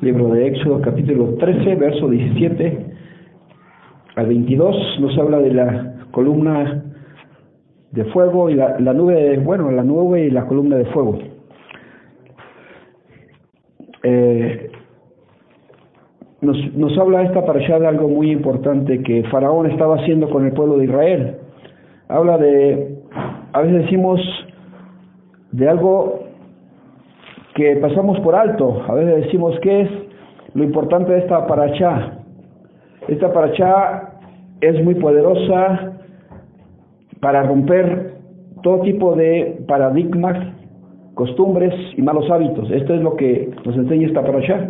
Libro de Éxodo capítulo 13, verso 17 al 22 nos habla de la columna de fuego y la, nube, de, bueno, la nube y la columna de fuego. Eh, nos, nos habla esta allá de algo muy importante que Faraón estaba haciendo con el pueblo de Israel. Habla de, a veces decimos, de algo que pasamos por alto. A veces decimos que es lo importante de esta paracha. Esta paracha es muy poderosa para romper todo tipo de paradigmas, costumbres y malos hábitos. Esto es lo que nos enseña esta paracha.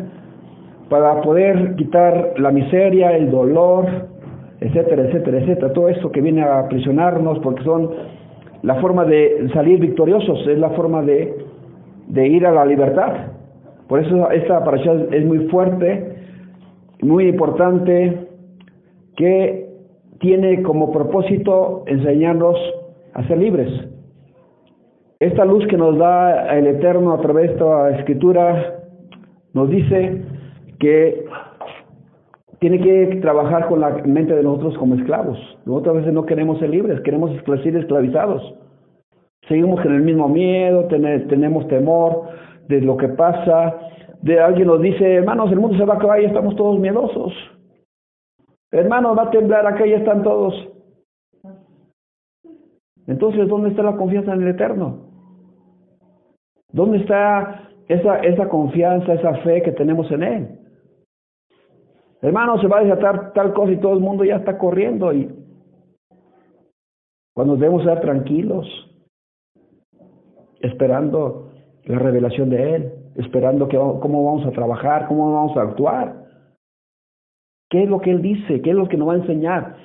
Para poder quitar la miseria, el dolor, etcétera, etcétera, etcétera. Todo esto que viene a aprisionarnos porque son la forma de salir victoriosos, es la forma de de ir a la libertad. Por eso esta parasha es muy fuerte, muy importante, que tiene como propósito enseñarnos a ser libres. Esta luz que nos da el Eterno a través de esta escritura nos dice que tiene que trabajar con la mente de nosotros como esclavos. Nosotros a veces no queremos ser libres, queremos ser esclavizados. Seguimos con el mismo miedo, tenemos temor de lo que pasa. De alguien nos dice, hermanos, el mundo se va a acabar y estamos todos miedosos. Hermanos, va a temblar acá y están todos. Entonces, ¿dónde está la confianza en el Eterno? ¿Dónde está esa, esa confianza, esa fe que tenemos en Él? Hermanos, se va a desatar tal cosa y todo el mundo ya está corriendo y cuando debemos estar tranquilos, esperando la revelación de Él, esperando cómo vamos a trabajar, cómo vamos a actuar. ¿Qué es lo que Él dice? ¿Qué es lo que nos va a enseñar?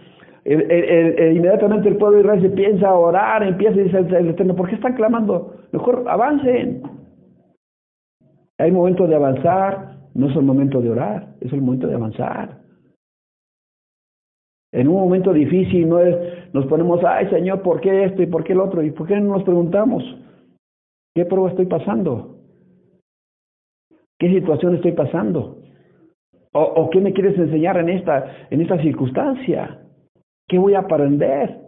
inmediatamente el pueblo de Israel se piensa a orar, empieza y dice el Eterno, ¿por qué están clamando? Mejor avancen. Hay momento de avanzar, no es el momento de orar, es el momento de avanzar. En un momento difícil no es, nos ponemos, ay Señor, ¿por qué esto y por qué el otro? ¿Y por qué no nos preguntamos? ¿Qué prueba estoy pasando? ¿Qué situación estoy pasando? ¿O, o qué me quieres enseñar en esta, en esta circunstancia? ¿Qué voy a aprender?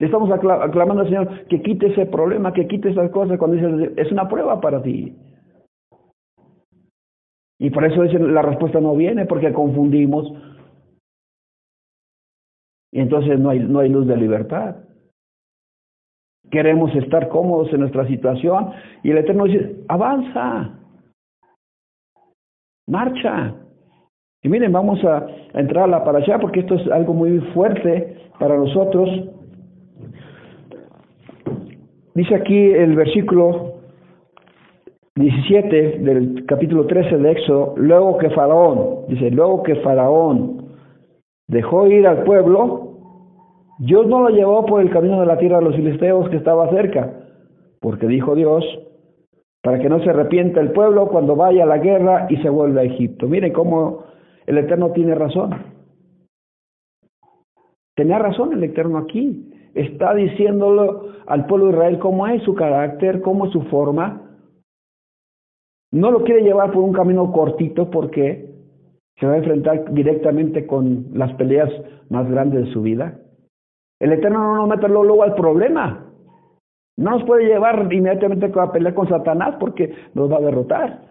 Estamos aclamando al Señor que quite ese problema, que quite esas cosas cuando dice, es una prueba para ti. Y por eso la respuesta no viene, porque confundimos. Y entonces no hay, no hay luz de libertad. Queremos estar cómodos en nuestra situación y el Eterno dice, avanza, marcha. Y miren, vamos a, entrar a la para allá porque esto es algo muy fuerte para nosotros. Dice aquí el versículo 17 del capítulo 13 de Éxodo, luego que Faraón, dice, luego que Faraón dejó ir al pueblo, Dios no lo llevó por el camino de la tierra de los filisteos que estaba cerca, porque dijo Dios, para que no se arrepienta el pueblo cuando vaya a la guerra y se vuelva a Egipto. Miren cómo el Eterno tiene razón. Tenía razón el Eterno aquí. Está diciéndolo al pueblo de Israel cómo es su carácter, cómo es su forma. No lo quiere llevar por un camino cortito porque se va a enfrentar directamente con las peleas más grandes de su vida. El Eterno no nos mete luego al problema. No nos puede llevar inmediatamente a pelear con Satanás porque nos va a derrotar.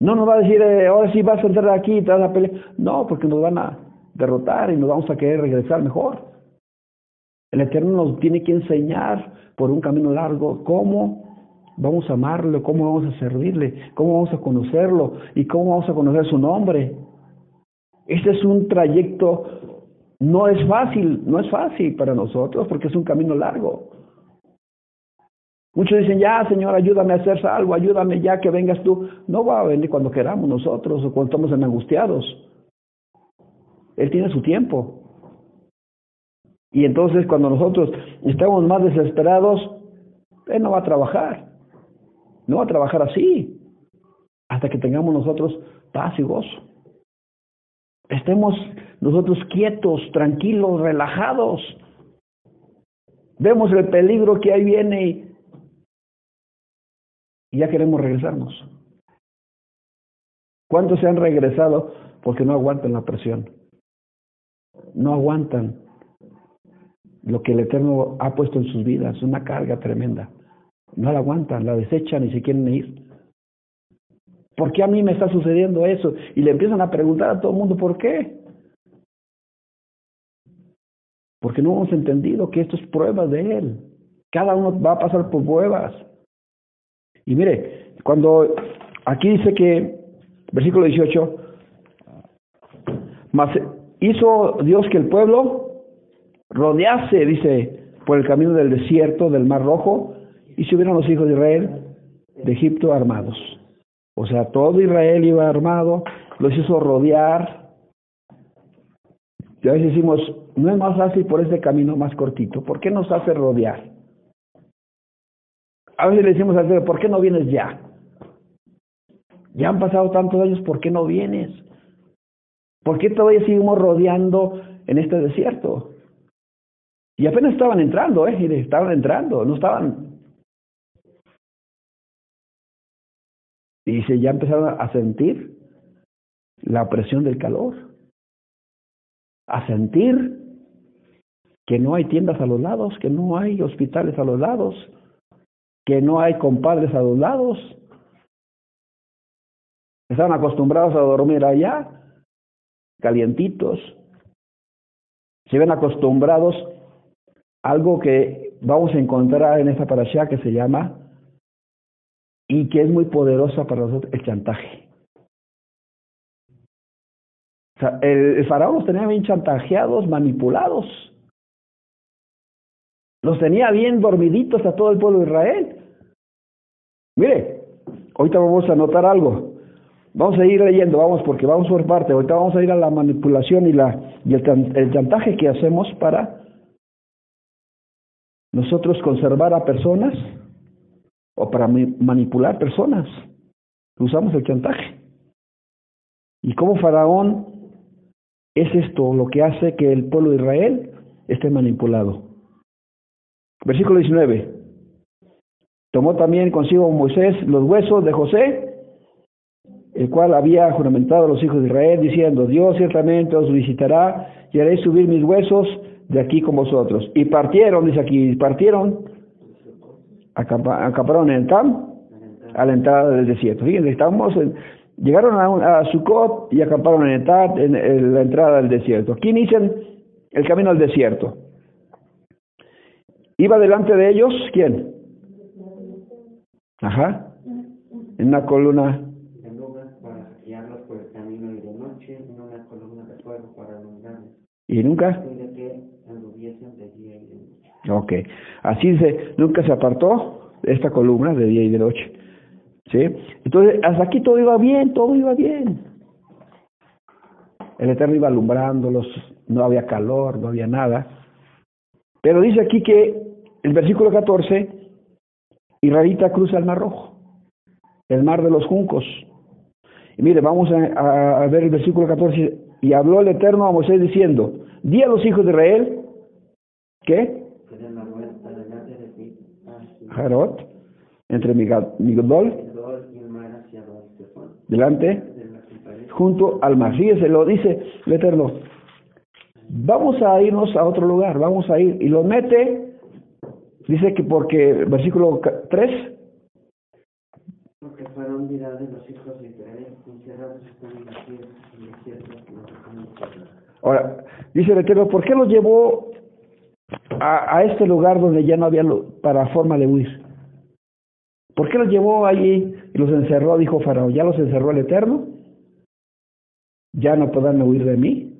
No nos va a decir, eh, ahora sí vas a entrar aquí y te vas a pelear. No, porque nos van a derrotar y nos vamos a querer regresar mejor. El Eterno nos tiene que enseñar por un camino largo cómo vamos a amarlo, cómo vamos a servirle, cómo vamos a conocerlo y cómo vamos a conocer su nombre. Este es un trayecto no es fácil, no es fácil para nosotros porque es un camino largo. Muchos dicen, ya, Señor, ayúdame a hacer algo, ayúdame ya que vengas tú. No va a venir cuando queramos nosotros o cuando estamos angustiados. Él tiene su tiempo. Y entonces cuando nosotros estamos más desesperados, Él no va a trabajar. No va a trabajar así. Hasta que tengamos nosotros paz y gozo. Estemos nosotros quietos, tranquilos, relajados. Vemos el peligro que ahí viene y, ya queremos regresarnos. ¿Cuántos se han regresado porque no aguantan la presión? No aguantan lo que el Eterno ha puesto en sus vidas, una carga tremenda. No la aguantan, la desechan y se quieren ir. ¿Por qué a mí me está sucediendo eso? Y le empiezan a preguntar a todo el mundo, ¿por qué? Porque no hemos entendido que esto es prueba de Él. Cada uno va a pasar por pruebas. Y mire, cuando aquí dice que, versículo 18, mas hizo Dios que el pueblo rodease, dice, por el camino del desierto, del Mar Rojo, y subieron los hijos de Israel de Egipto armados. O sea, todo Israel iba armado, los hizo rodear. Y a veces decimos, no es más fácil por este camino más cortito, ¿por qué nos hace rodear? A veces le decimos al Señor, ¿por qué no vienes ya? Ya han pasado tantos años, ¿por qué no vienes? ¿Por qué todavía seguimos rodeando en este desierto? Y apenas estaban entrando, ¿eh? Estaban entrando, no estaban. Y dice, ya empezaron a sentir la presión del calor. A sentir que no hay tiendas a los lados, que no hay hospitales a los lados, que no hay compadres a los lados. Estaban acostumbrados a dormir allá, calientitos. Se ven acostumbrados algo que vamos a encontrar en esta parasha que se llama y que es muy poderosa para nosotros, el chantaje. El, faraón los tenía bien chantajeados, manipulados. Los tenía bien dormiditos a todo el pueblo de Israel. Mire, ahorita vamos a notar algo. Vamos a ir leyendo, vamos, porque vamos por parte. Ahorita vamos a ir a la manipulación y, la, y el, el chantaje que hacemos para nosotros conservar a personas o para manipular personas. Usamos el chantaje. Y como Faraón es esto lo que hace que el pueblo de Israel esté manipulado. Versículo 19. Tomó también consigo Moisés los huesos de José, el cual había juramentado a los hijos de Israel, diciendo, Dios ciertamente os visitará y haréis subir mis huesos de aquí con vosotros. Y partieron, dice aquí, partieron, acamparon en el Tam, a la entrada del desierto. Fíjense, estamos llegaron a, a Sucot y acamparon en el Tam, en, la entrada del desierto. Aquí inician el camino al desierto. ¿Iba delante de ellos quién? Ajá. En una columna. ¿Y nunca? Ok. Así dice, nunca se apartó esta columna de día y de noche. ¿Sí? Entonces, hasta aquí todo iba bien, todo iba bien. El Eterno iba alumbrándolos, no había calor, no había nada. Pero dice aquí que el versículo 14, Israelita cruza el Mar Rojo, el Mar de los Juncos. Y mire, vamos a, a ver el versículo 14. Y habló el Eterno a Moisés diciendo, di a los hijos de Israel, ¿qué? Jarot, entre Migdol, delante, junto al mar. Fíjese, lo dice el Eterno. Vamos a irnos a otro lugar, vamos a ir. Y lo mete, dice que porque, versículo 3. Porque fueron mirados los hijos de Israel, encerrados en la tierra, Ahora, dice el Eterno, ¿por qué los llevó a, a, este lugar donde ya no había para forma de huir. ¿Por qué los llevó allí y los encerró? Dijo Faraón, ¿ya los encerró el Eterno? ¿Ya no podrán huir de mí?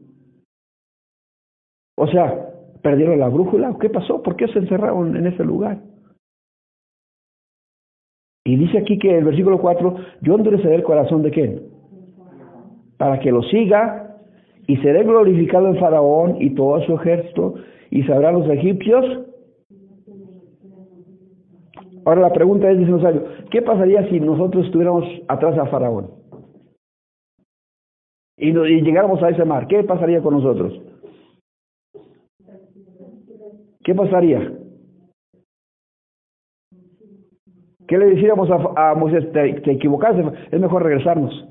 O sea, ¿perdieron la brújula? ¿Qué pasó? ¿Por qué se encerraron en ese lugar? Y dice aquí que el versículo 4, yo endureceré el corazón de quién? Para que lo siga y seré glorificado en Faraón y todo su ejército y sabrán los egipcios. Ahora la pregunta es, dice Rosario, ¿qué pasaría si nosotros estuviéramos atrás a Faraón? Y, y llegáramos a ese mar, ¿qué pasaría con nosotros? ¿Qué pasaría? ¿Qué le dijéramos a, Moisés? Te, te equivocaste, es mejor regresarnos.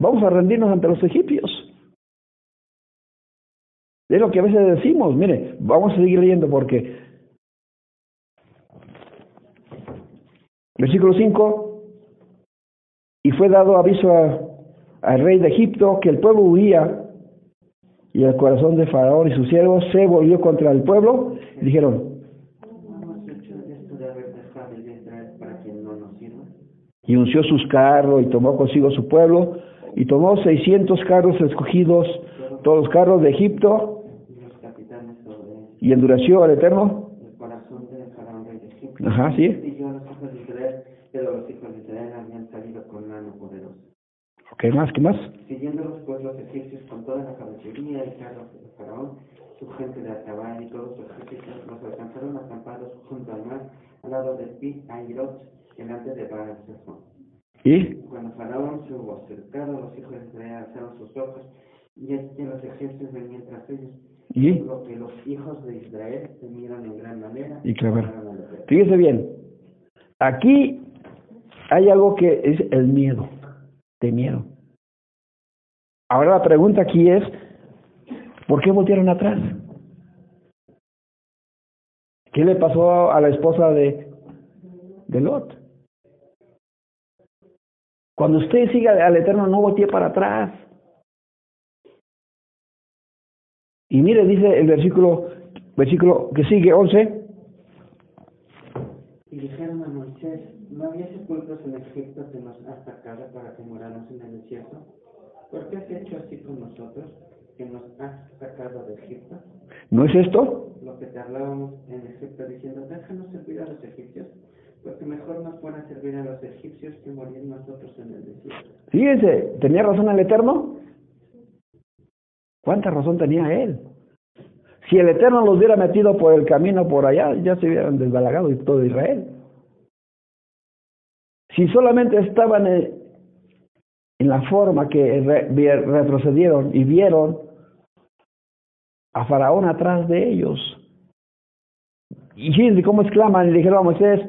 Vamos a rendirnos ante los egipcios. Es lo que a veces decimos. Mire, vamos a seguir leyendo porque. Versículo 5. Y fue dado aviso al rey de Egipto que el pueblo huía y el corazón de Faraón y sus siervos se volvió contra el pueblo. Y dijeron, y unció sus carros y tomó consigo su pueblo y tomó seiscientos carros escogidos, todos los carros de Egipto y endureció al Eterno. El corazón de Faraón rey de Egipto. Ajá, sí. Los hijos de Israel, pero los hijos de Israel habían salido con mano poderosa. ¿Qué más? ¿Qué más? Siguiendo los pueblos egipcios con toda la caballería y carros de Faraón, su gente de a caballo y todos sus ejércitos los alcanzaron acampados junto al mar, al lado de Pi Airot, delante de Baal ¿Y? Cuando Faraón se hubo acercado, los hijos de Israel alzaron sus ojos y los ejércitos venían tras ellos. ¿Y? Lo que los hijos de Israel temieron en gran manera. Y claro. Fíjese bien, aquí hay algo que es el miedo, temieron. Ahora la pregunta aquí es, ¿por qué voltearon atrás? ¿Qué le pasó a la esposa de, Lot? Cuando usted siga al Eterno, no voltee para atrás. Y mire, dice el versículo, versículo que sigue, 11. Y dijeron a Moisés, ¿no había sepulcros en Egipto que nos has sacado para que moráramos en el desierto? ¿Por qué has hecho así con nosotros, que nos has sacado de Egipto? ¿No es esto? Lo que te hablábamos en Egipto diciendo, déjanos servir a los egipcios, porque mejor nos fuera servir a los egipcios que morir nosotros en el desierto. Fíjense, ¿tenía razón el Eterno? ¿Cuánta razón tenía él? Si el Eterno los hubiera metido por el camino por allá, ya se hubieran desbalagado y todo Israel. Si solamente estaban en, la forma que retrocedieron y vieron a Faraón atrás de ellos. Y fíjense cómo exclaman y dijeron a Moisés,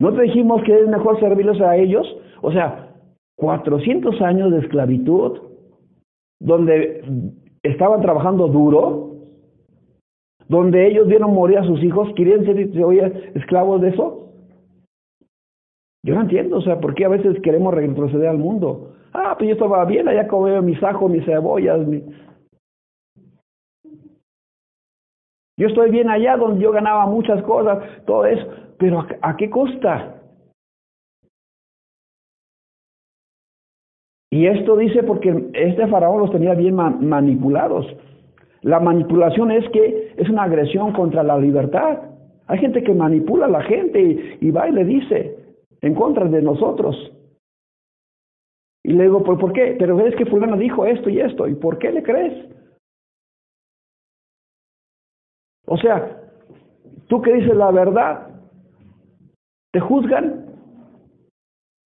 ¿no te dijimos que es mejor servirles a ellos? O sea, 400 años de esclavitud, donde estaban trabajando duro, donde ellos vieron morir a sus hijos, ¿quieren ser esclavos de eso? Yo no entiendo, o sea, ¿por qué a veces queremos retroceder al mundo? Ah, pues yo estaba bien, allá comía mis ajos, mis cebollas. Yo estoy bien allá donde yo ganaba muchas cosas, todo eso, pero ¿a, qué costa? Y esto dice porque este faraón los tenía bien manipulados. La manipulación es que es una agresión contra la libertad. Hay gente que manipula a la gente y, va y le dice en contra de nosotros. Y le digo, ¿por, ¿por qué? Pero es que fulano dijo esto y esto. ¿Y por qué le crees? O sea, tú que dices la verdad, ¿te juzgan?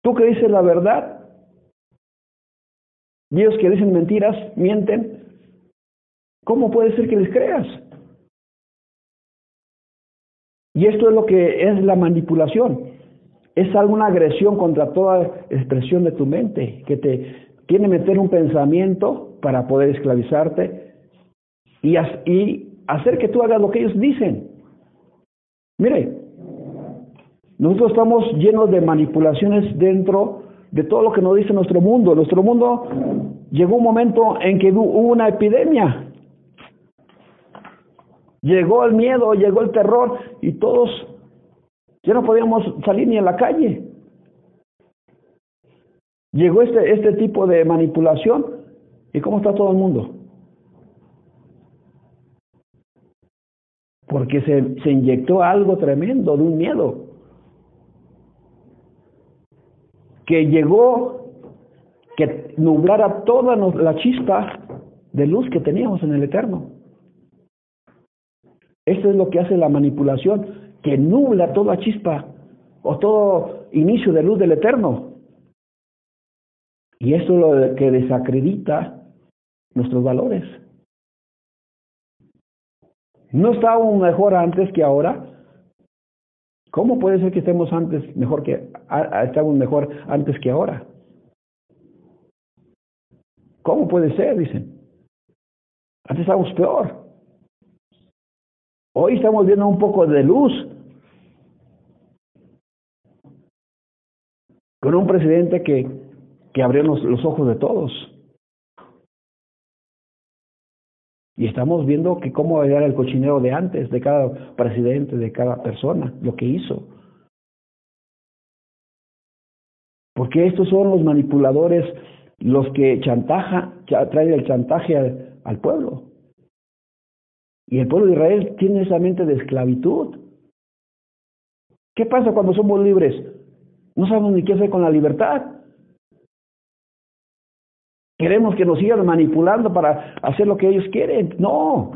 ¿Tú que dices la verdad, Dios que dicen mentiras, mienten, ¿cómo puede ser que les creas? Y esto es lo que es la manipulación. Es alguna agresión contra toda expresión de tu mente, que te tiene meter un pensamiento para poder esclavizarte y, y hacer que tú hagas lo que ellos dicen. Mire, nosotros estamos llenos de manipulaciones dentro de todo lo que nos dice nuestro mundo. Nuestro mundo llegó un momento en que hubo una epidemia. Llegó el miedo, llegó el terror y todos ya no podíamos salir ni a la calle. Llegó este, este tipo de manipulación y ¿cómo está todo el mundo? Porque se, se inyectó algo tremendo de un miedo. Que llegó que nublara toda la chispa de luz que teníamos en el Eterno. Esto es lo que hace la manipulación, que nubla toda chispa o todo inicio de luz del Eterno. Y esto es lo que desacredita nuestros valores. ¿No estábamos mejor antes que ahora? ¿Cómo puede ser que estemos antes mejor que estamos mejor antes que ahora? ¿Cómo puede ser? Dicen. Antes estábamos peor. Hoy estamos viendo un poco de luz. Con un presidente que, que abrió los ojos de todos. Y estamos viendo que cómo era el cochinero de antes, de cada presidente, de cada persona, lo que hizo. Porque estos son los manipuladores, los que chantaja, traen el chantaje al, al pueblo. Y el pueblo de Israel tiene esa mente de esclavitud. ¿Qué pasa cuando somos libres? No sabemos ni qué hacer con la libertad. Queremos que nos sigan manipulando para hacer lo que ellos quieren. No.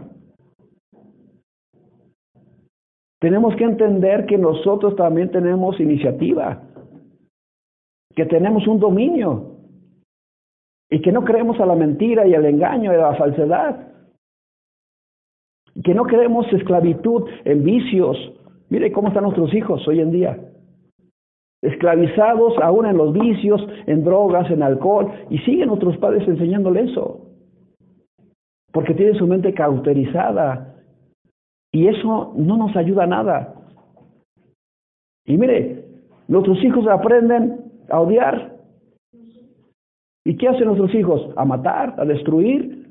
Tenemos que entender que nosotros también tenemos iniciativa, que tenemos un dominio y que no creemos a la mentira y al engaño y a la falsedad. Que no creemos esclavitud en vicios. Mire cómo están nuestros hijos hoy en día esclavizados aún en los vicios, en drogas, en alcohol, y siguen otros padres enseñándole eso, porque tienen su mente cauterizada, y eso no nos ayuda a nada. Y mire, nuestros hijos aprenden a odiar. ¿Y qué hacen nuestros hijos? A matar, a destruir.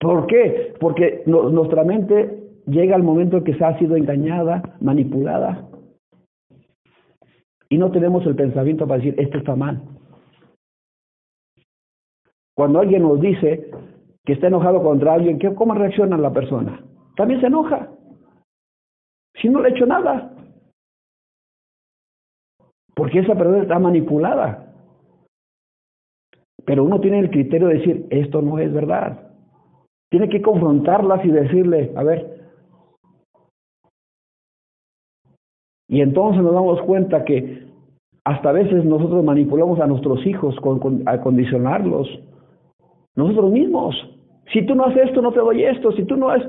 ¿Por qué? Porque nuestra mente llega al momento en que se ha sido engañada, manipulada. Y no tenemos el pensamiento para decir, esto está mal. Cuando alguien nos dice que está enojado contra alguien, ¿cómo reacciona la persona? También se enoja. Si no le he hecho nada. Porque esa persona está manipulada. Pero uno tiene el criterio de decir, esto no es verdad. Tiene que confrontarlas y decirle, a ver, Y entonces nos damos cuenta que hasta a veces nosotros manipulamos a nuestros hijos con, a condicionarlos. Nosotros mismos. Si tú no haces esto, no te doy esto. Si tú no haces...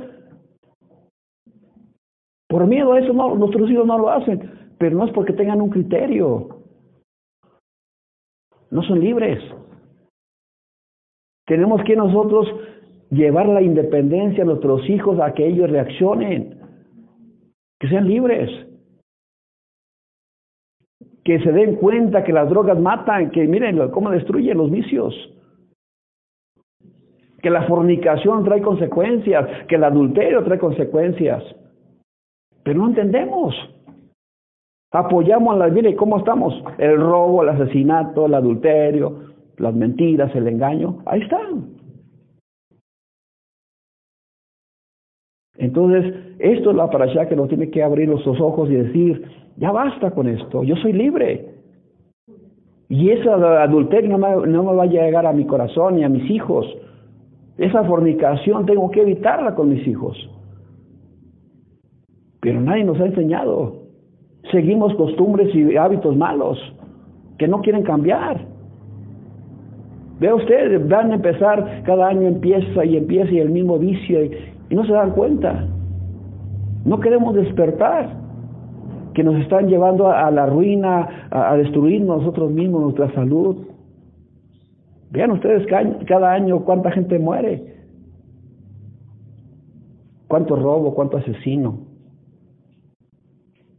Por miedo a eso, no, nuestros hijos no lo hacen. Pero no es porque tengan un criterio. No son libres. Tenemos que nosotros llevar la independencia a nuestros hijos a que ellos reaccionen. Que sean libres que se den cuenta que las drogas matan, que miren cómo destruyen los vicios, que la fornicación trae consecuencias, que el adulterio trae consecuencias. Pero no entendemos. Apoyamos a las miren cómo estamos, el robo, el asesinato, el adulterio, las mentiras, el engaño, ahí están. Entonces, esto es la parasha que nos tiene que abrir los ojos y decir, ya basta con esto, yo soy libre. Y ese adulterio no me, no me va a llegar a mi corazón ni a mis hijos. Esa fornicación tengo que evitarla con mis hijos. Pero nadie nos ha enseñado. Seguimos costumbres y hábitos malos que no quieren cambiar. Vea usted, van a empezar, cada año empieza y empieza y el mismo vicio y no se dan cuenta. No queremos despertar, que nos están llevando a, la ruina, a, destruir nosotros mismos, nuestra salud. Vean ustedes cada año cuánta gente muere, cuánto robo, cuánto asesino,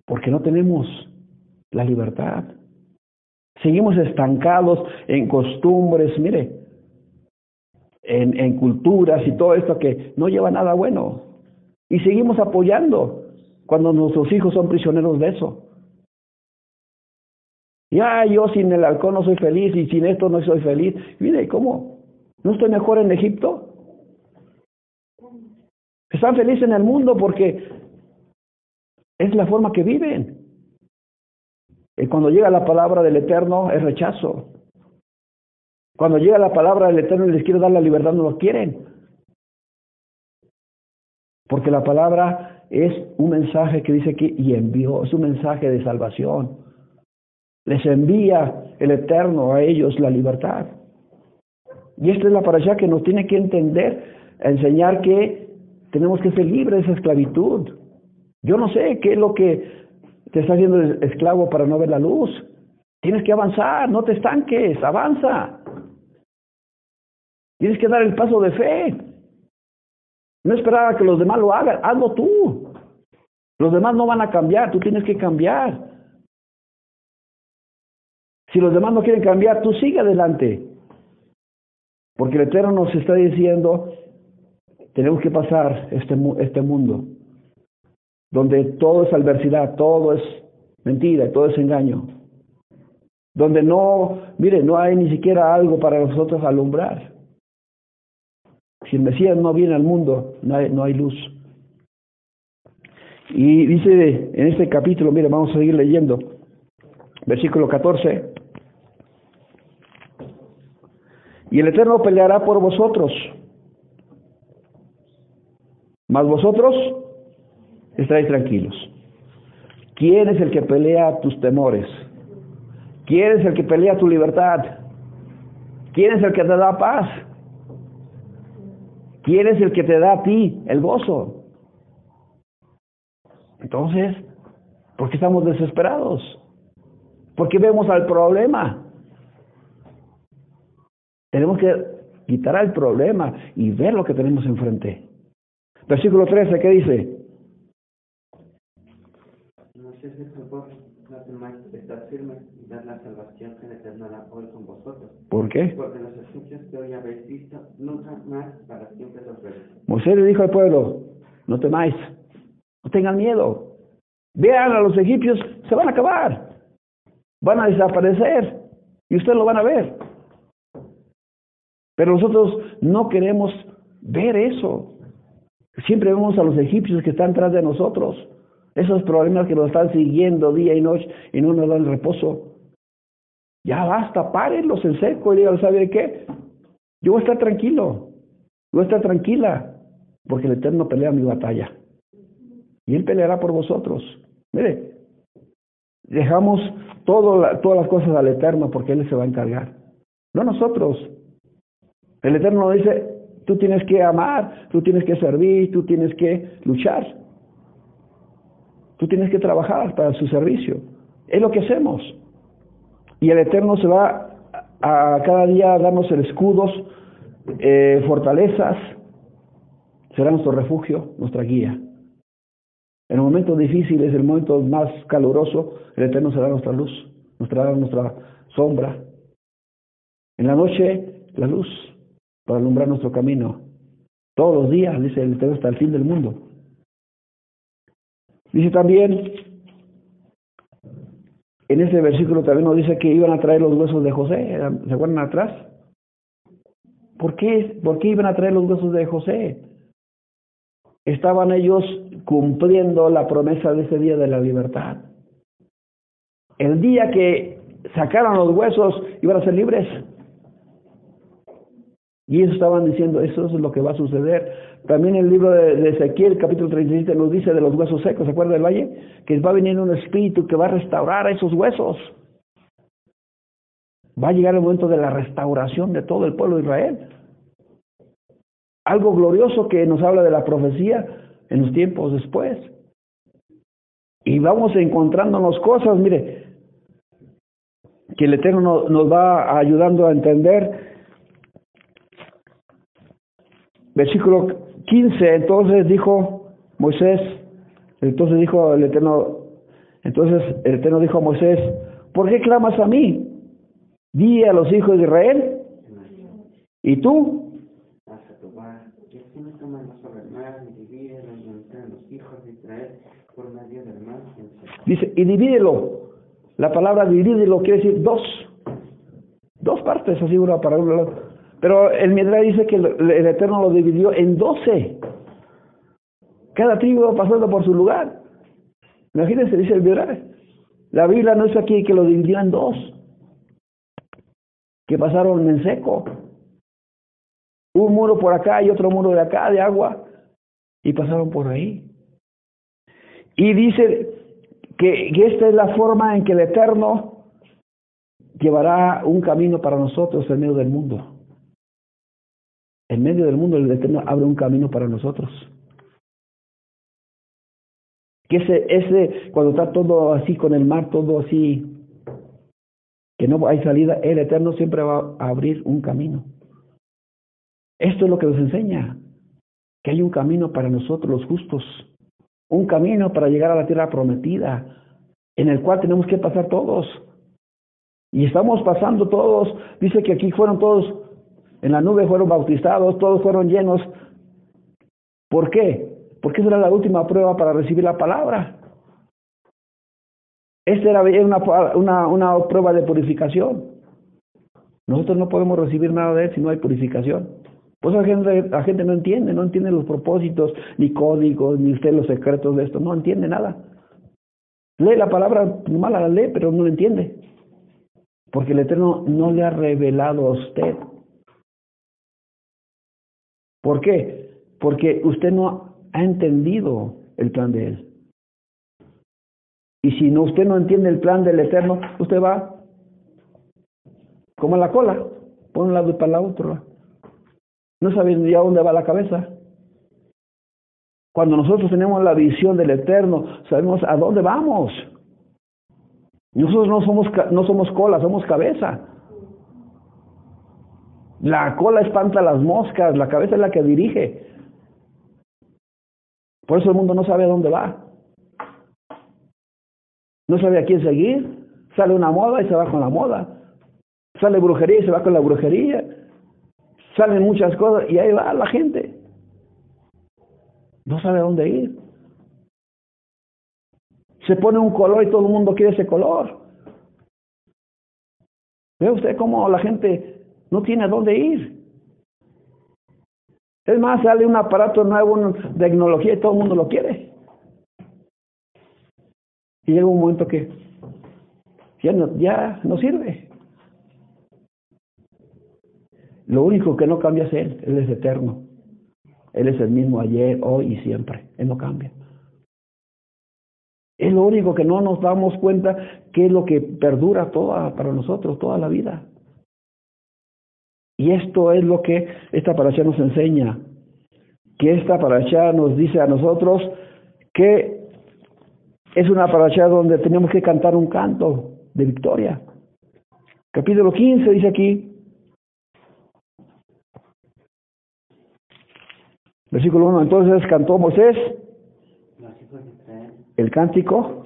porque no tenemos la libertad. Seguimos estancados en costumbres, mire, en culturas y todo esto que no lleva nada bueno. Y seguimos apoyando cuando nuestros hijos son prisioneros de eso. Ya yo sin el alcohol no soy feliz y sin esto no soy feliz. Mire, ¿cómo? ¿No estoy mejor en Egipto? Están felices en el mundo porque es la forma que viven. Y cuando llega la palabra del Eterno es rechazo. Cuando llega la palabra del Eterno y les quiere dar la libertad, no lo quieren. Porque la palabra es un mensaje que dice aquí, y envió, es un mensaje de salvación. Les envía el Eterno a ellos la libertad. Y esta es la allá que nos tiene que entender, enseñar que tenemos que ser libres de esa esclavitud. Yo no sé qué es lo que te está haciendo esclavo para no ver la luz. Tienes que avanzar, no te estanques, avanza. Tienes que dar el paso de fe. No esperar que los demás lo hagan, hazlo tú. Los demás no van a cambiar, tú tienes que cambiar. Si los demás no quieren cambiar, tú sigue adelante. Porque el Eterno nos está diciendo, tenemos que pasar este, este mundo, donde todo es adversidad, todo es mentira, todo es engaño. Donde no, mire, no hay ni siquiera algo para nosotros alumbrar. Si el Mesías no viene al mundo, no hay, luz. Y dice en este capítulo, mire, vamos a seguir leyendo, versículo 14. Y el Eterno peleará por vosotros. Mas vosotros estáis tranquilos. ¿Quién es el que pelea tus temores? ¿Quién es el que pelea tu libertad? ¿Quién es el que te da paz? ¿Quién es el que te da a ti el gozo? Entonces, ¿por qué estamos desesperados? ¿Por qué vemos al problema? Tenemos que quitar el problema y ver lo que tenemos enfrente. Versículo 13, ¿qué dice? No se no temáis estar firmes y dar la salvación que el Eterno hoy con vosotros. ¿Por qué? Porque los egipcios que hoy habéis visto, nunca más para siempre los veréis. Moisés le dijo al pueblo, no temáis, no tengan miedo. Vean a los egipcios, se van a acabar. Van a desaparecer y ustedes lo van a ver. Pero nosotros no queremos ver eso. Siempre vemos a los egipcios que están tras de nosotros. Esos problemas que nos están siguiendo día y noche y no nos dan reposo. Ya basta, párenlos en seco y digan, ¿sabe qué? Yo voy a estar tranquilo. Yo voy a estar tranquila. Porque el Eterno pelea mi batalla. Y Él peleará por vosotros. Mire, dejamos todo todas las cosas al Eterno porque Él se va a encargar. No nosotros. El Eterno dice, tú tienes que amar, tú tienes que servir, tú tienes que luchar. Tú tienes que trabajar para su servicio. Es lo que hacemos. Y el Eterno se va a, cada día a darnos escudos, eh, fortalezas. Será nuestro refugio, nuestra guía. En el momento difícil, es el momento más caluroso, el Eterno será nuestra luz, nuestra, nuestra sombra. En la noche, la luz para alumbrar nuestro camino. Todos los días, dice el Eterno, hasta el fin del mundo. Dice también, en este versículo también nos dice que iban a traer los huesos de José. ¿Se acuerdan atrás? ¿Por qué, ¿Por qué iban a traer los huesos de José? Estaban ellos cumpliendo la promesa de ese día de la libertad. El día que sacaron los huesos iban a ser libres. Y ellos estaban diciendo, eso es lo que va a suceder. También el libro de, Ezequiel, capítulo 37, nos dice de los huesos secos, ¿se acuerda del valle? Que va a venir un espíritu que va a restaurar esos huesos. Va a llegar el momento de la restauración de todo el pueblo de Israel. Algo glorioso que nos habla de la profecía en los tiempos después. Y vamos encontrándonos cosas, mire, que el Eterno nos va ayudando a entender Versículo 15, entonces dijo Moisés, entonces dijo el Eterno, entonces el Eterno dijo a Moisés, ¿por qué clamas a mí? Di a los hijos de Israel, ¿y tú? Dice, y divídelo. La palabra divídelo quiere decir dos. Dos partes, así una para un lado pero el Midrash dice que el, Eterno lo dividió en doce. Cada tribu pasando por su lugar. Imagínense, dice el Midrash. La Biblia no es aquí que lo dividió en dos, que pasaron en seco. Un muro por acá y otro muro de acá de agua, y pasaron por ahí. Y dice que, que esta es la forma en que el Eterno llevará un camino para nosotros en medio del mundo. En medio del mundo el Eterno abre un camino para nosotros. Que ese, ese, cuando está todo así con el mar, todo así, que no hay salida, el Eterno siempre va a abrir un camino. Esto es lo que nos enseña, que hay un camino para nosotros los justos, un camino para llegar a la tierra prometida, en el cual tenemos que pasar todos. Y estamos pasando todos, dice que aquí fueron todos, en la nube fueron bautizados, todos fueron llenos. ¿Por qué? Porque esa era la última prueba para recibir la palabra. Esta era una, una, una prueba de purificación. Nosotros no podemos recibir nada de él si no hay purificación. Pues la gente, la gente no entiende, no entiende los propósitos, ni códigos, ni usted los secretos de esto, no entiende nada. Lee la palabra, mala la lee, pero no la entiende. Porque el Eterno no le ha revelado a usted. ¿Por qué? Porque usted no ha entendido el plan de Él. Y si no, usted no entiende el plan del Eterno, usted va como la cola, por un lado y para la otro. No sabe ni a dónde va la cabeza. Cuando nosotros tenemos la visión del Eterno, sabemos a dónde vamos. Nosotros no somos, no somos cola, somos cabeza. La cola espanta las moscas, la cabeza es la que dirige. Por eso el mundo no sabe a dónde va. No sabe a quién seguir. Sale una moda y se va con la moda. Sale brujería y se va con la brujería. Salen muchas cosas y ahí va la gente. No sabe a dónde ir. Se pone un color y todo el mundo quiere ese color. ¿Ve usted cómo la gente no tiene a dónde ir? Es más, sale un aparato nuevo de tecnología y todo el mundo lo quiere. Y llega un momento que ya no, ya no sirve. Lo único que no cambia es Él, Él es eterno. Él es el mismo ayer, hoy y siempre. Él no cambia. Es lo único que no nos damos cuenta que es lo que perdura toda para nosotros, toda la vida. Y esto es lo que esta paracha nos enseña. Que esta paracha nos dice a nosotros que es una paracha donde tenemos que cantar un canto de victoria. Capítulo 15 dice aquí, versículo 1, entonces cantó Moisés el cántico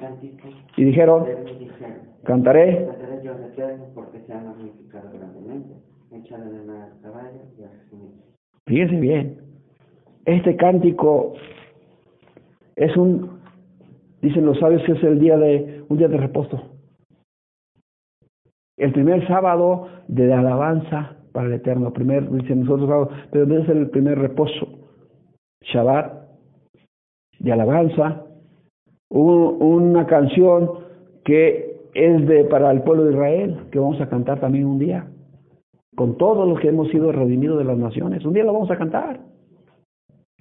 y dijeron, cantaré Fíjense bien, este cántico es un, dicen los sabios que es el día de, un día de reposo. El primer sábado de alabanza para el Eterno. Primer, dicen nosotros, pero debe ser el primer reposo. Shabbat de alabanza una canción que es de para el pueblo de Israel, que vamos a cantar también un día, con todos los que hemos sido redimidos de las naciones. Un día lo vamos a cantar.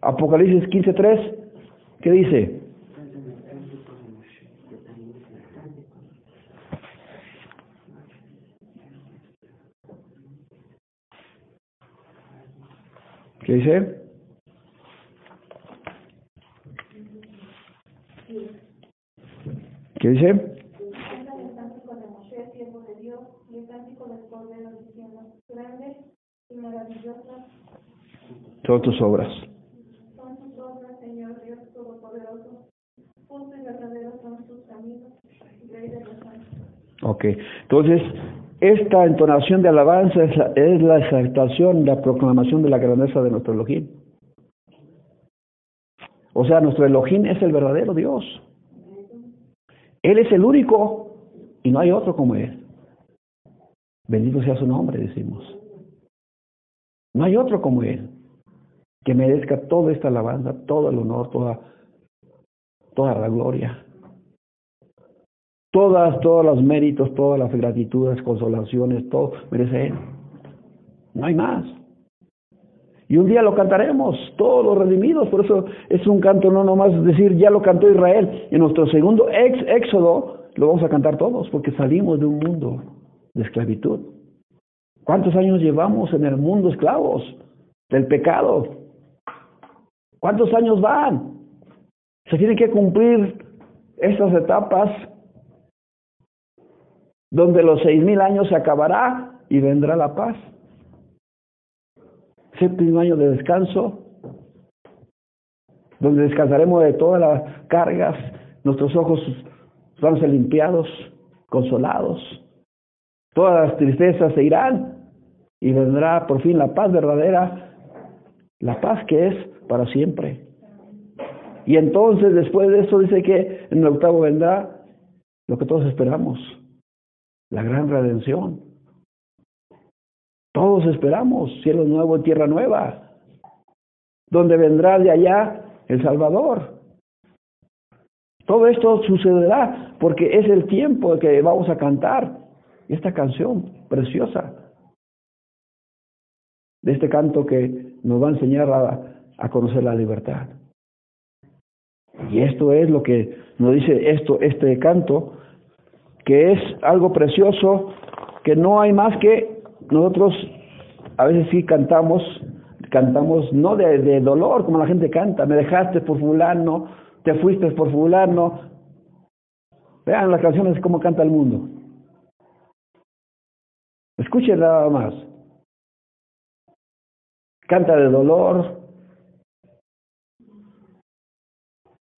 Apocalipsis 15.3, ¿qué dice? ¿Qué dice? ¿Qué dice? Son tus obras. Son tus obras, Señor Dios Todopoderoso. Justo y verdadero son tus caminos, Rey de los santos. Ok, entonces esta entonación de alabanza es la, es la exaltación, la proclamación de la grandeza de nuestro Elohim. O sea, nuestro Elohim es el verdadero Dios. Él es el único y no hay otro como Él. Bendito sea su nombre, decimos. No hay otro como Él que merezca toda esta alabanza, todo el honor, toda, toda la gloria. Todas, todos los méritos, todas las gratitudes, consolaciones, todo merece Él. No hay más. Y un día lo cantaremos, todos los redimidos. Por eso es un canto, no nomás decir, ya lo cantó Israel. En nuestro segundo ex éxodo lo vamos a cantar todos, porque salimos de un mundo de esclavitud. ¿Cuántos años llevamos en el mundo esclavos del pecado? ¿Cuántos años van? Se tienen que cumplir estas etapas donde los seis mil años se acabará y vendrá la paz. Séptimo año de descanso, donde descansaremos de todas las cargas, nuestros ojos van a ser limpiados, consolados, todas las tristezas se irán y vendrá por fin la paz verdadera, la paz que es para siempre. Y entonces después de eso dice que en el octavo vendrá lo que todos esperamos, la gran redención. Todos esperamos cielo nuevo tierra nueva, donde vendrá de allá el Salvador. Todo esto sucederá porque es el tiempo que vamos a cantar esta canción preciosa de este canto que nos va a enseñar a, a conocer la libertad. Y esto es lo que nos dice esto, este canto, que es algo precioso, que no hay más que nosotros a veces sí cantamos, cantamos no de, de dolor como la gente canta, me dejaste por fulano, te fuiste por fulano. Vean las canciones cómo canta el mundo. Escuchen nada más. Canta de dolor.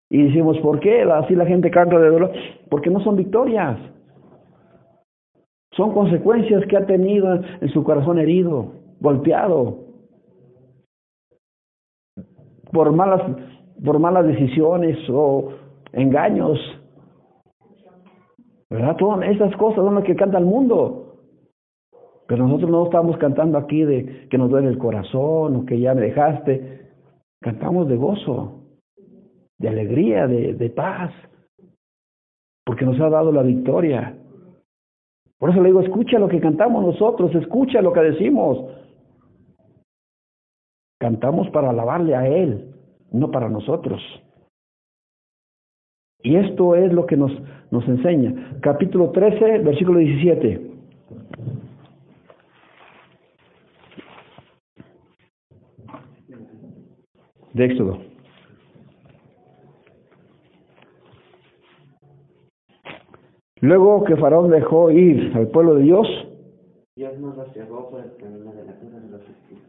Y decimos, ¿por qué así la gente canta de dolor? Porque no son victorias. Son consecuencias que ha tenido en su corazón herido, golpeado, por malas, por malas decisiones o engaños. ¿Verdad? Todas esas cosas son las que canta el mundo. Pero nosotros no estamos cantando aquí de que nos duele el corazón o que ya me dejaste. Cantamos de gozo, de alegría, de, de paz, porque nos ha dado la victoria. Por eso le digo, escucha lo que cantamos nosotros, escucha lo que decimos. Cantamos para alabarle a Él, no para nosotros. Y esto es lo que nos, nos enseña. Capítulo 13, versículo 17. De Éxodo. Luego que Faraón dejó ir al pueblo de Dios, Dios nos los llevó por el camino de la tierra de los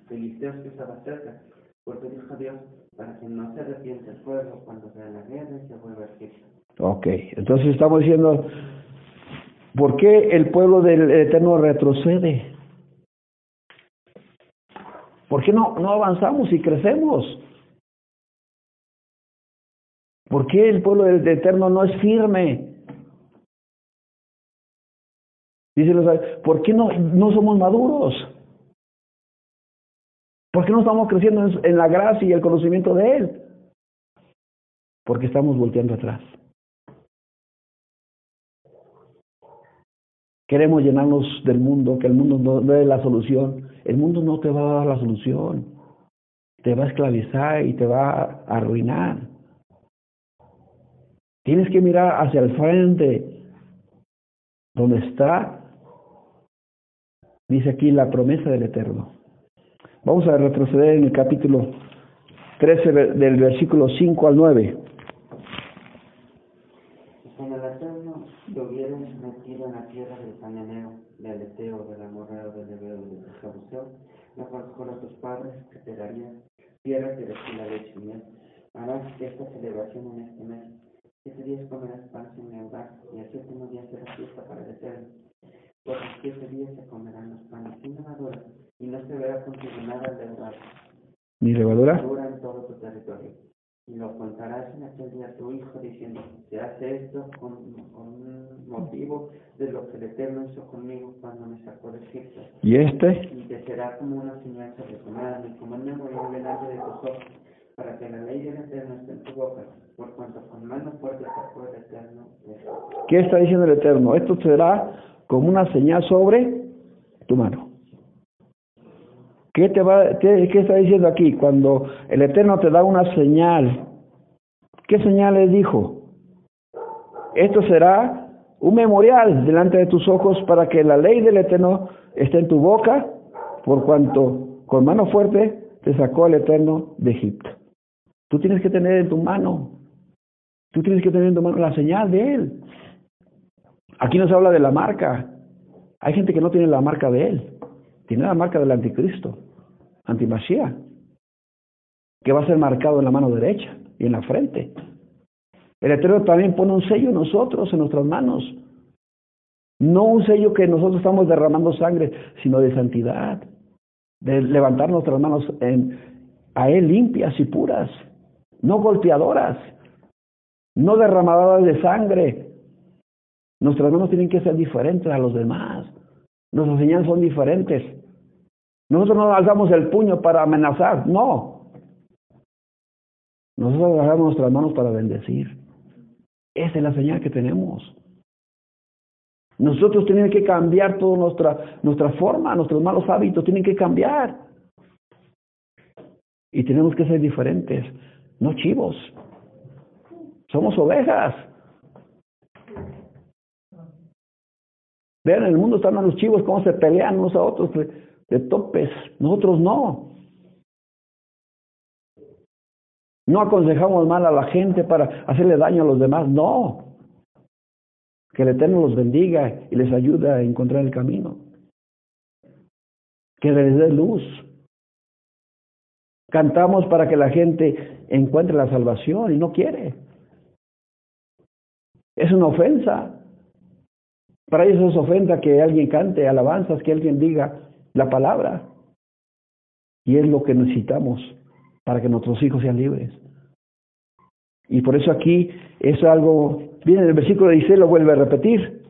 filisteos que estaba cerca, porque dijo Dios, para que no se el pueblo cuando vea la guerra y se vuelva a. Ok, entonces estamos diciendo, ¿por qué el pueblo del Eterno retrocede? ¿Por qué no, no avanzamos y crecemos? ¿Por qué el pueblo del Eterno no es firme? Dice ¿por qué no, no somos maduros? ¿Por qué no estamos creciendo en, la gracia y el conocimiento de Él? Porque estamos volteando atrás. Queremos llenarnos del mundo, que el mundo no dé la solución. El mundo no te va a dar la solución. Te va a esclavizar y te va a arruinar. Tienes que mirar hacia el frente, donde está, dice aquí, la promesa del Eterno. Vamos a retroceder en el capítulo 13 del versículo 5 al 9. Cuando el Eterno te hubieras metido en la tierra del Cananeo, del Eteo, del Amorreo, del Ebeo y del Jebuseo, la cual con tus padres que te daría tierra que destila leche y miel. Harás esta celebración en este mes. Siete días comerás pan sin leudar, y el séptimo día será fiesta para el Eterno. Por los siete días se comerán los panes sin levadura, y no se verá contigo nada leudar. ¿Ni levadura? En todo tu territorio. Y lo contarás en aquel día a tu hijo, diciendo, se hace esto con, con motivo de lo que el Eterno hizo conmigo cuando me sacó de Egipto. ¿Y este? Y te será como una señal sobre tu mano, y como el memorial delante de tus ojos. para que la ley del Eterno esté en tu boca, por cuanto con mano fuerte sacó el Eterno ¿Qué está diciendo el Eterno? Esto será como una señal sobre tu mano. ¿Qué, te va, qué, está diciendo aquí? Cuando el Eterno te da una señal, ¿qué señal le dijo? Esto será un memorial delante de tus ojos para que la ley del Eterno esté en tu boca, por cuanto con mano fuerte te sacó el Eterno de Egipto. Tú tienes que tener en tu mano, tú tienes que tener en tu mano la señal de Él. Aquí nos habla de la marca. Hay gente que no tiene la marca de Él, tiene la marca del anticristo, antimachía, que va a ser marcado en la mano derecha y en la frente. El Eterno también pone un sello en nosotros, en nuestras manos. No un sello que nosotros estamos derramando sangre, sino de santidad, de levantar nuestras manos en, a Él limpias y puras, no golpeadoras, no derramadoras de sangre. Nuestras manos tienen que ser diferentes a los demás. Nuestras señales son diferentes. Nosotros no alzamos el puño para amenazar, no. Nosotros alzamos nuestras manos para bendecir. Esa es la señal que tenemos. Nosotros tenemos que cambiar toda nuestra, nuestra forma, nuestros malos hábitos tienen que cambiar. Y tenemos que ser diferentes, no chivos. Somos ovejas. Vean, en el mundo están los chivos, cómo se pelean unos a otros de, topes. Nosotros no. No aconsejamos mal a la gente para hacerle daño a los demás, no. Que el Eterno los bendiga y les ayude a encontrar el camino. Que les dé luz. Cantamos para que la gente encuentre la salvación y no quiere. Es una ofensa. Para ellos es ofensa que alguien cante alabanzas, que alguien diga la palabra. Y es lo que necesitamos para que nuestros hijos sean libres. Y por eso aquí es algo, viene en el versículo 16, lo vuelve a repetir.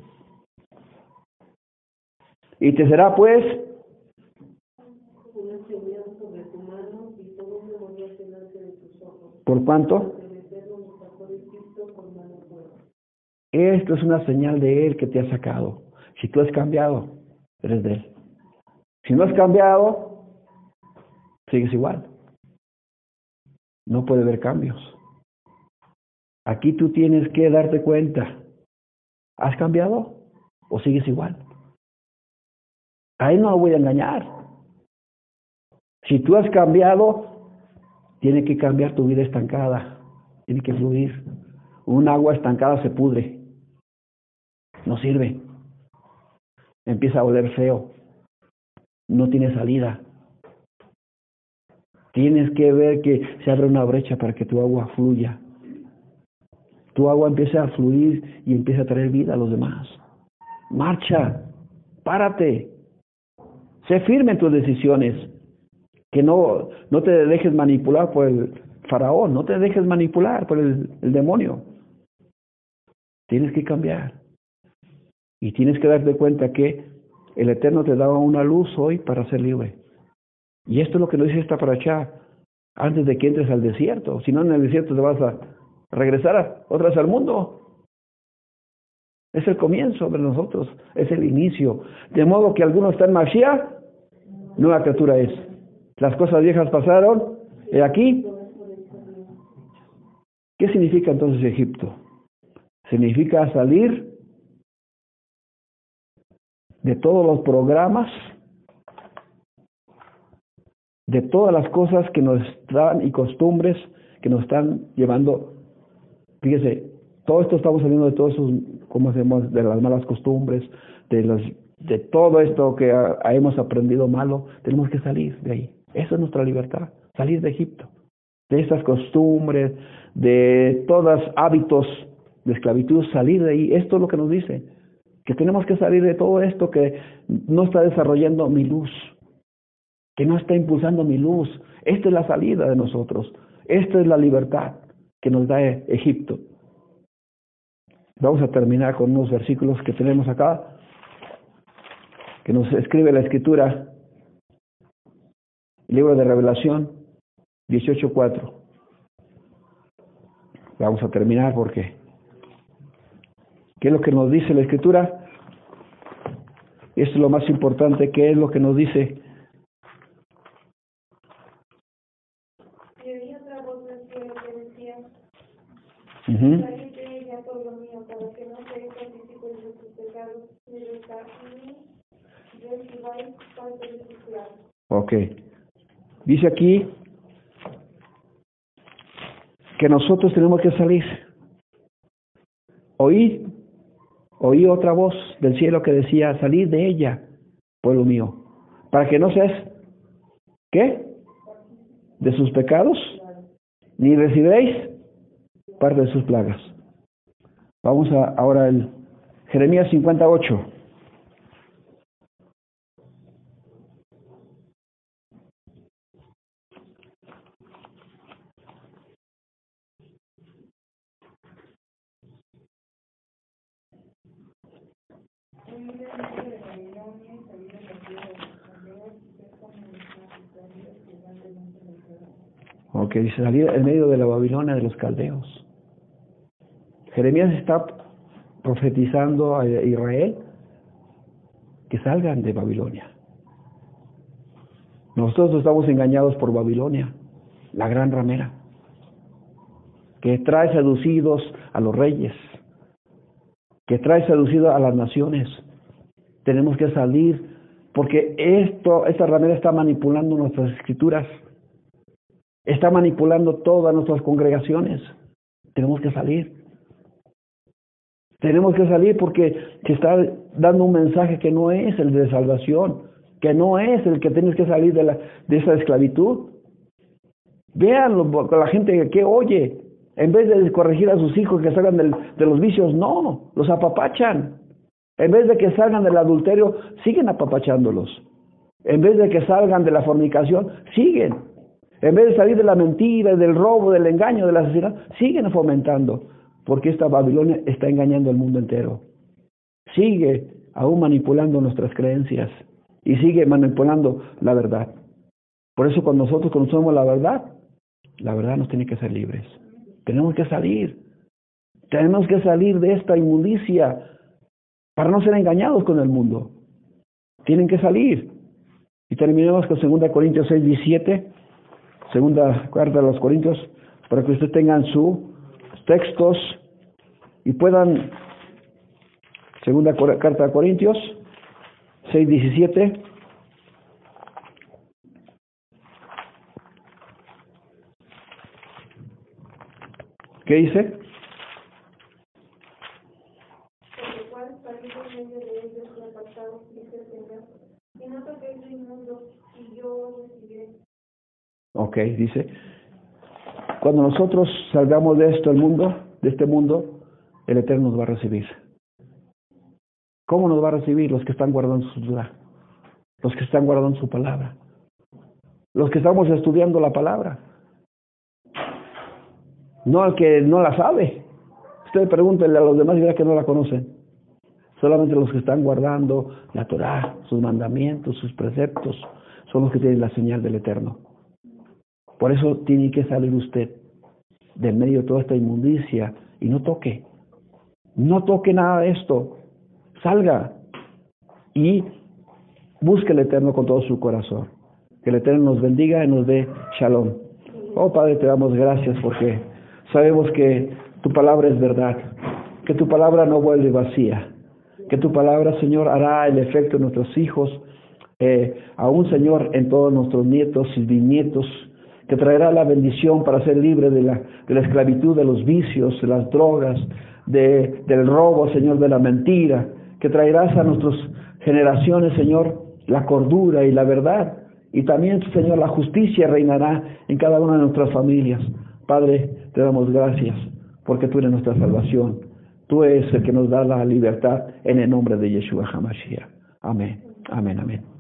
Y te será pues ¿Por cuánto? Esto es una señal de Él que te ha sacado. Si tú has cambiado, eres de Él. Si no has cambiado, sigues igual. No puede haber cambios. Aquí tú tienes que darte cuenta. ¿Has cambiado o sigues igual? Ahí no lo voy a engañar. Si tú has cambiado, tiene que cambiar tu vida estancada. Tiene que fluir. Un agua estancada se pudre. No sirve. Empieza a oler feo. No tiene salida. Tienes que ver que se abre una brecha para que tu agua fluya. Tu agua empieza a fluir y empieza a traer vida a los demás. Marcha, párate, sé firme en tus decisiones. Que no, no te dejes manipular por el faraón, no te dejes manipular por el, el demonio. Tienes que cambiar. Y tienes que darte cuenta que el Eterno te daba una luz hoy para ser libre. Y esto es lo que nos dice esta paracha antes de que entres al desierto. Si no, en el desierto te vas a regresar vez al mundo. Es el comienzo de nosotros, es el inicio. De modo que algunos están en Mashiach, nueva criatura es. Las cosas viejas pasaron, y aquí. ¿Qué significa entonces Egipto? Significa salir de todos los programas de todas las cosas que nos dan y costumbres que nos están llevando. Fíjese, todo esto estamos saliendo de todos esos, ¿cómo hacemos? De las malas costumbres, de los, de todo esto que hemos aprendido malo, tenemos que salir de ahí. Esa es nuestra libertad, salir de Egipto, de estas costumbres, de todos hábitos de esclavitud, salir de ahí. Esto es lo que nos dice, que tenemos que salir de todo esto que no está desarrollando mi luz, que no está impulsando mi luz. Esta es la salida de nosotros. Esta es la libertad que nos da Egipto. Vamos a terminar con unos versículos que tenemos acá, que nos escribe la escritura, libro de revelación 18.4. Vamos a terminar porque ¿qué es lo que nos dice la escritura? Esto es lo más importante, ¿qué es lo que nos dice? Que que sus plagas. Ok. Dice aquí que nosotros tenemos que salir. Oí, oí otra voz del cielo que decía, salid de ella, pueblo mío, para que no seas, ¿qué? De sus pecados, ni recibiréis parte de sus plagas. Vamos a ahora al Jeremías 58. Dice salir en medio de la Babilonia de los caldeos. Jeremías está profetizando a Israel que salgan de Babilonia. Nosotros estamos engañados por Babilonia, la gran ramera, que trae seducidos a los reyes, que trae seducidos a las naciones. Tenemos que salir porque esto, esta ramera está manipulando nuestras escrituras, está manipulando todas nuestras congregaciones. Tenemos que salir. Tenemos que salir porque se está dando un mensaje que no es el de salvación, que no es el que tienes que salir de, la, de esa esclavitud. Vean la gente que oye, en vez de corregir a sus hijos que salgan de los vicios, no, los apapachan. En vez de que salgan del adulterio, siguen apapachándolos. En vez de que salgan de la fornicación, siguen. En vez de salir de la mentira, del robo, del engaño, del asesinato, siguen fomentando. Porque esta Babilonia está engañando al mundo entero. Sigue aún manipulando nuestras creencias y sigue manipulando la verdad. Por eso cuando nosotros conocemos la verdad, la verdad nos tiene que ser libres. Tenemos que salir. Tenemos que salir de esta inmundicia para no ser engañados con el mundo. Tienen que salir. Y terminemos con 2 Corintios 6, 17, segunda carta de los Corintios, para que ustedes tengan sus textos y puedan, segunda carta de Corintios 6, 17, ¿qué dice? por lo cual salid en medio de ellos y apartados, dice el Señor, y no toquéis lo inmundo, y yo os recibiré. Ok, dice, cuando nosotros salgamos de esto, el mundo, de este mundo, el Eterno nos va a recibir. ¿Cómo nos va a recibir? Los que están guardando su ciudad, los que están guardando su palabra, los que estamos estudiando la palabra. No al que no la sabe. Usted pregúntele a los demás y verá que no la conocen. Solamente los que están guardando la Torah, sus mandamientos, sus preceptos, son los que tienen la señal del Eterno. Por eso tiene que salir usted del medio de toda esta inmundicia y no toque. No toque nada de esto. Salga y busque el Eterno con todo su corazón. Que el Eterno nos bendiga y nos dé shalom. Oh Padre, te damos gracias porque sabemos que tu palabra es verdad, que tu palabra no vuelve vacía, que tu palabra, Señor, hará el efecto en nuestros hijos, eh, aún, Señor, en todos nuestros nietos y bisnietos, que traerá la bendición para ser libre de la, de la esclavitud, de los vicios, de las drogas, de, del robo, Señor, de la mentira, que traerás a nuestras generaciones, Señor, la cordura y la verdad, y también, Señor, la justicia reinará en cada una de nuestras familias. Padre, te damos gracias porque tú eres nuestra salvación. Tú eres el que nos da la libertad en el nombre de Yeshua HaMashiach. Amén, amén, amén.